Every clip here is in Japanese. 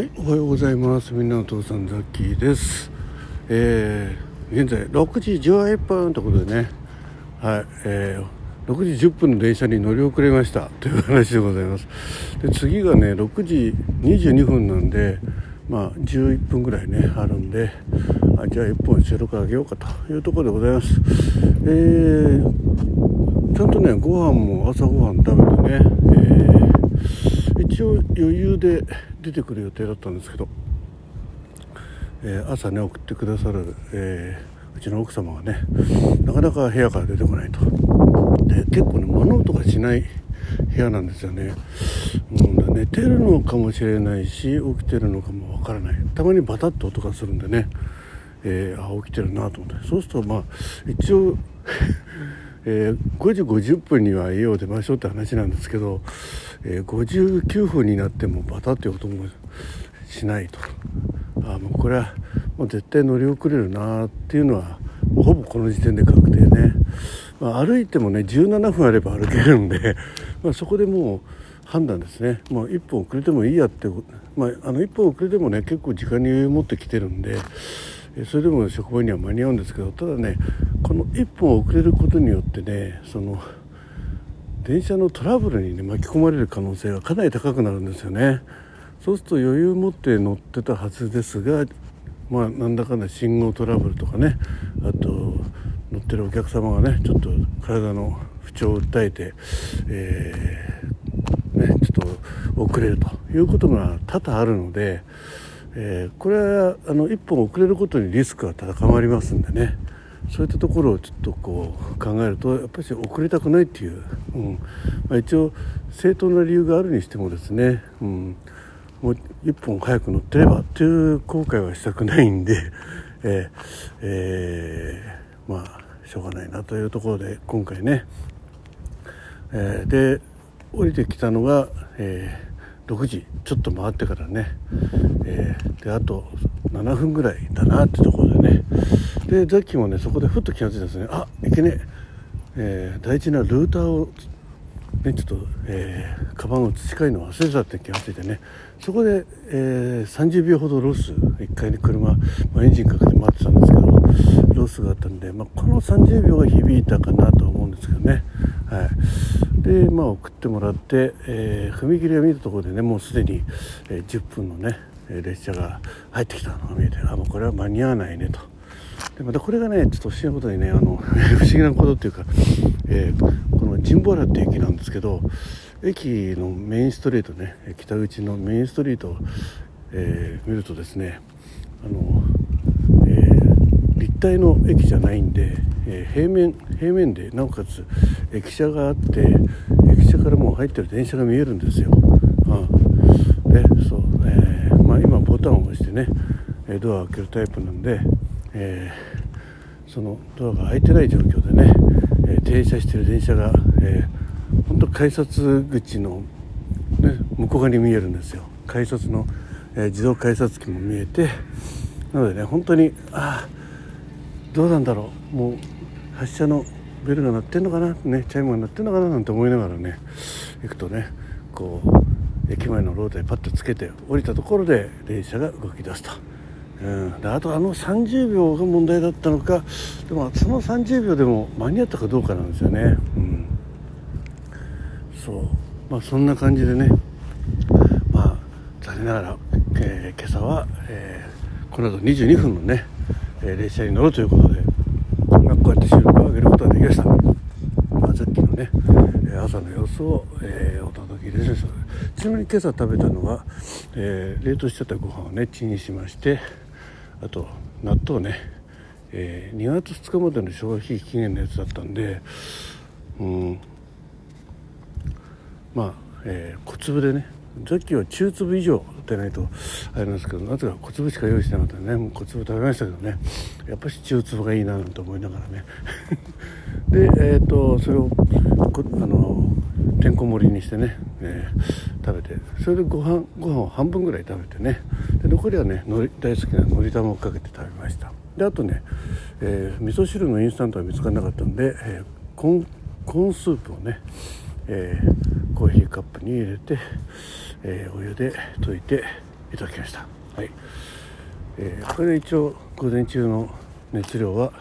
はい、おはようございます。みんなの父さんザッキーです。えー、現在6時11分ということでね、はい、えー、6時10分の電車に乗り遅れましたという話でございます。で次がね6時22分なんで、まあ11分ぐらいねあるんで、あじゃあ1本収録あげようかというところでございます。えー、ちゃんとねご飯も朝ごはん食べてね、えー、一応余裕で出てくる予定だったんですけど、えー、朝ね送ってくださる、えー、うちの奥様がねなかなか部屋から出てこないと。で結構ね物音がしない部屋なんですよね、うん、寝てるのかもしれないし起きてるのかもわからない。たまにバタッと音がするんでね、えー、あ起きてるなと思って。そうするとまあ一応えー、5時50分には家を出ましょうって話なんですけど、えー、59分になってもバタって音もしないと。あもうこれはもう絶対乗り遅れるなっていうのはもうほぼこの時点で確定ね、まあ、歩いてもね17分あれば歩けるんで、まあ、そこでもう判断ですね。もう1本遅れてもいいやって、まあ、あの1本遅れてもね結構時間に余裕持ってきてるんでそれでも職場には間に合うんですけどただねこの1本遅れることによってねその電車のトラブルに、ね、巻き込まれる可能性がかなり高くなるんですよね。そうすると余裕持って乗ってたはずですがまあなんだかんだ信号トラブルとかねあと乗ってるお客様がねちょっと体の不調を訴えて、えー、ね、ちょっと遅れるということが多々あるので、えー、これはあの1本遅れることにリスクが高まりますんでね。そういったところをちょっとこう考えるとやっぱり遅れたくないっていう、うん。まあ、一応正当な理由があるにしてもですね、うん、もう1本早く乗ってればっていう後悔はしたくないんで、えーえー、まあしょうがないなというところで今回ね、え、で降りてきたのが、え、6時ちょっと回ってからね、えー、であと7分ぐらいだなってところでね。でザッキーもねそこでふっと気が付いたんですね。あいけねえ。ー、大事なルーターをね、ちょっと、えー、カバンを培いの忘れたって気が付いてね。そこで、えー、30秒ほどロス1回に車、まあ、エンジンかけて待ってたんですけどロスがあったんで、まあ、この30秒が響いたかなと思うんですけどね、はい、で、まあ、送ってもらって、えー、踏切を見たところでねもうすでに、えー、10分のね列車が入ってきたのが見えてあもうこれは間に合わないねと。でまたこれがねちょっと不思議なことにねあの 不思議なことっていうか、えー、この神保原って駅なんですけど駅のメインストリートね北口のメインストリートを、えー、見るとですねあの、体の駅じゃないんで、えー、平面平面でなおかつ駅舎があって駅舎からもう入ってる電車が見えるんですよ。うん、でそう、えーまあ、今ボタンを押してねドアを開けるタイプなんで、えー、そのドアが開いてない状況でね、え、停車してる電車が、えー本当改札口の、ね、向こう側に見えるんですよ改札の、え、自動改札機も見えてなのでね本当にああどうなんだろう。もう発車のベルが鳴ってんのかな？ねチャイムが鳴ってんのかななんて思いながらね行くとねこう駅前のローターにパッとつけて降りたところで電車が動き出すと。うん、であとあの30秒が問題だったのかでもその30秒でも間に合ったかどうかなんですよね。うん。そう。まあそんな感じでね。まあ残念ながら、えー、今朝は、えー、この後22分のね、え、列車に乗るということで、まあ、こうやって収録を上げることができました、まあ、さっきのね朝の様子を、えー、お届けいたしました。ちなみに今朝食べたのは、えー、冷凍してたご飯をねチンしましてあと納豆ね、えー、2月2日までの消費期限のやつだったんでうん。まあ、えー、小粒でねさっきは中粒以上でないとあれなんですけどなぜか小粒しか用意してなかったね。もう小粒食べましたけどね。やっぱり中粒がいいなと思いながらね。でえっ、ー、とそれをあのてんこ盛りにしてね、えー、食べて。それでご飯ご飯を半分ぐらい食べてね。で残りはねのり大好きなのり玉をかけて食べました。であとね、えー、味噌汁のインスタントは見つからなかったんで、えー、コーンコーンスープをねえー、コーヒーカップに入れて、えー、お湯で溶いていただきました。はい。えー、これで一応午前中の熱量は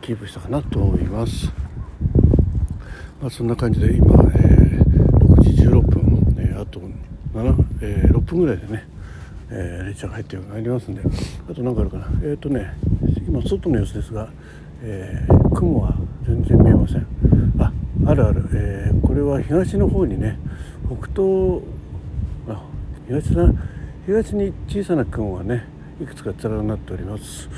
キープしたかなと思います。まあそんな感じで今、えー、6時16分、えー、あと7、えー、6分ぐらいでねえー、列車が入ってまいりますんであと何かあるかな。えっ、ー、とね今外の様子ですが、えー、雲は全然見えません。ああるある、えー、これは東の方にね北東あ東だ東に小さな雲がねいくつか連なっております。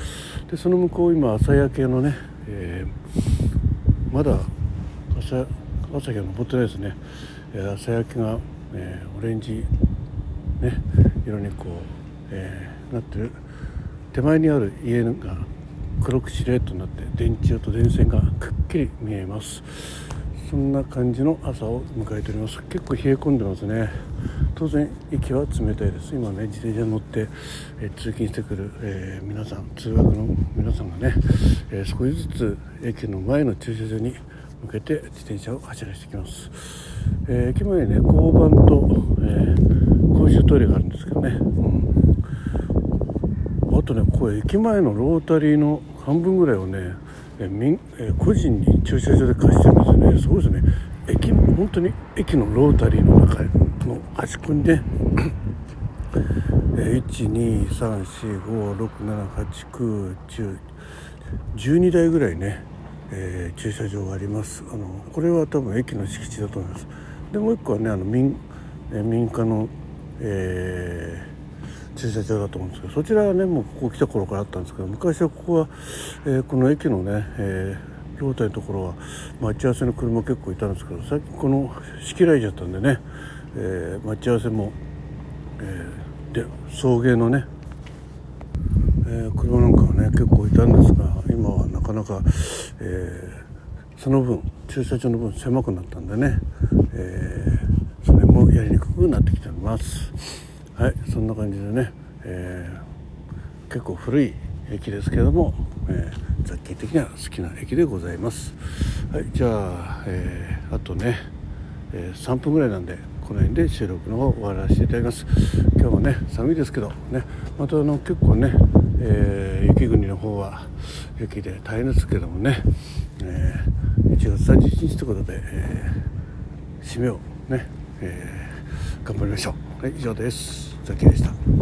でその向こう今朝焼けのね、えー、まだ朝朝日が昇ってないですね、えー、朝焼けが、えー、オレンジね色にこう、えー、なってる。手前にある家が黒くシルエットになって電柱と電線がくっきり見えます。そんな感じの朝を迎えております。結構冷え込んでますね。当然息は冷たいです。今ね自転車に乗って、えー、通勤してくる、えー、皆さん通学の皆さんがね、えー、少しずつ駅の前の駐車場に向けて自転車を走らせてきます、え駅前ね交番と、え公衆トイレがあるんですけどね、うん、あとねこれ駅前のロータリーの半分ぐらいをねえ民え個人に駐車場で貸してるんですよね。そうですね。駅本当に駅のロータリーの中の端っこにね1234567891012台ぐらいね、えー、駐車場があります。あのこれは多分駅の敷地だと思います。でもう一個はねあの民,、え民家のえー、駐車場だと思うんですけどそちらはねもうここ来た頃からあったんですけど昔はここは、えー、この駅のね、えー、ロータのところは待ち合わせの車結構いたんですけど最近この仕切られちゃったんでね、えー、待ち合わせも、え、で送迎のね、え、車なんかはね結構いたんですが今はなかなか、えー、その分駐車場の分狭くなったんでね、え、それもやりにくくなってきてます。はいそんな感じでね、えー、結構古い駅ですけども、えー、雑記的には好きな駅でございます。はいじゃあ、えー、あとね、えー、3分ぐらいなんでこの辺で収録の方終わらせていただきます。今日もね寒いですけどねまたあの結構ね、え、雪国の方は雪で大変ですけどもね、えー、1月31日ということで、え、締めをね、え頑張りましょう。はい以上です。ザキでした。